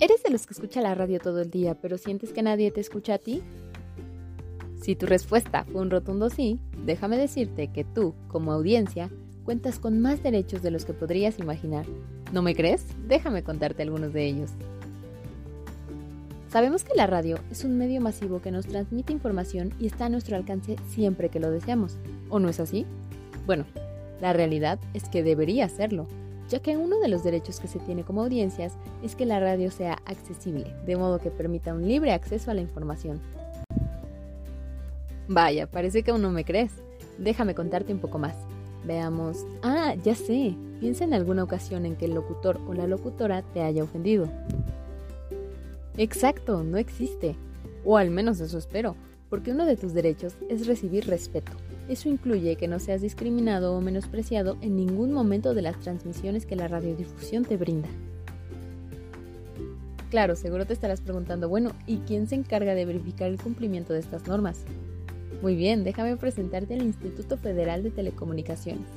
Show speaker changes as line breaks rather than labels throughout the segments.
¿Eres de los que escucha la radio todo el día, pero sientes que nadie te escucha a ti? Si tu respuesta fue un rotundo sí, déjame decirte que tú, como audiencia, cuentas con más derechos de los que podrías imaginar. ¿No me crees? Déjame contarte algunos de ellos. Sabemos que la radio es un medio masivo que nos transmite información y está a nuestro alcance siempre que lo deseamos. ¿O no es así? Bueno, la realidad es que debería serlo ya que uno de los derechos que se tiene como audiencias es que la radio sea accesible, de modo que permita un libre acceso a la información. Vaya, parece que aún no me crees. Déjame contarte un poco más. Veamos. Ah, ya sé. Piensa en alguna ocasión en que el locutor o la locutora te haya ofendido. Exacto, no existe. O al menos eso espero, porque uno de tus derechos es recibir respeto. Eso incluye que no seas discriminado o menospreciado en ningún momento de las transmisiones que la radiodifusión te brinda. Claro, seguro te estarás preguntando, bueno, ¿y quién se encarga de verificar el cumplimiento de estas normas? Muy bien, déjame presentarte al Instituto Federal de Telecomunicaciones,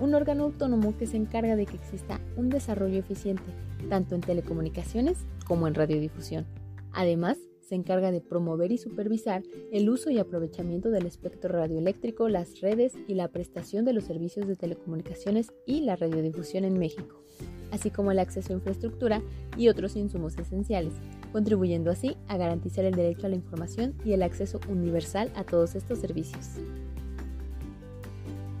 un órgano autónomo que se encarga de que exista un desarrollo eficiente, tanto en telecomunicaciones como en radiodifusión. Además, se encarga de promover y supervisar el uso y aprovechamiento del espectro radioeléctrico, las redes y la prestación de los servicios de telecomunicaciones y la radiodifusión en México, así como el acceso a infraestructura y otros insumos esenciales, contribuyendo así a garantizar el derecho a la información y el acceso universal a todos estos servicios.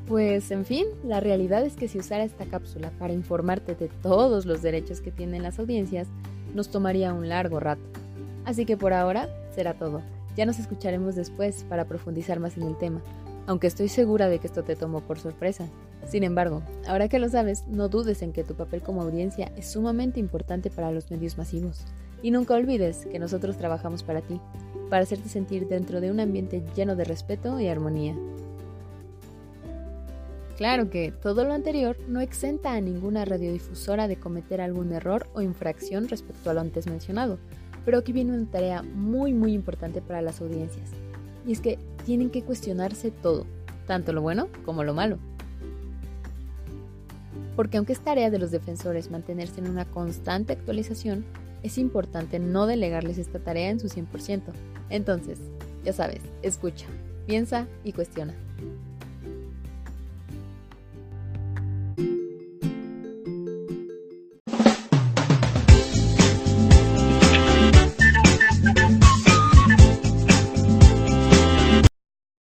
Pues en fin, la realidad es que si usara esta cápsula para informarte de todos los derechos que tienen las audiencias, nos tomaría un largo rato. Así que por ahora será todo. Ya nos escucharemos después para profundizar más en el tema, aunque estoy segura de que esto te tomó por sorpresa. Sin embargo, ahora que lo sabes, no dudes en que tu papel como audiencia es sumamente importante para los medios masivos. Y nunca olvides que nosotros trabajamos para ti, para hacerte sentir dentro de un ambiente lleno de respeto y armonía. Claro que todo lo anterior no exenta a ninguna radiodifusora de cometer algún error o infracción respecto a lo antes mencionado, pero aquí viene una tarea muy muy importante para las audiencias. Y es que tienen que cuestionarse todo, tanto lo bueno como lo malo. Porque aunque es tarea de los defensores mantenerse en una constante actualización, es importante no delegarles esta tarea en su 100%. Entonces, ya sabes, escucha, piensa y cuestiona.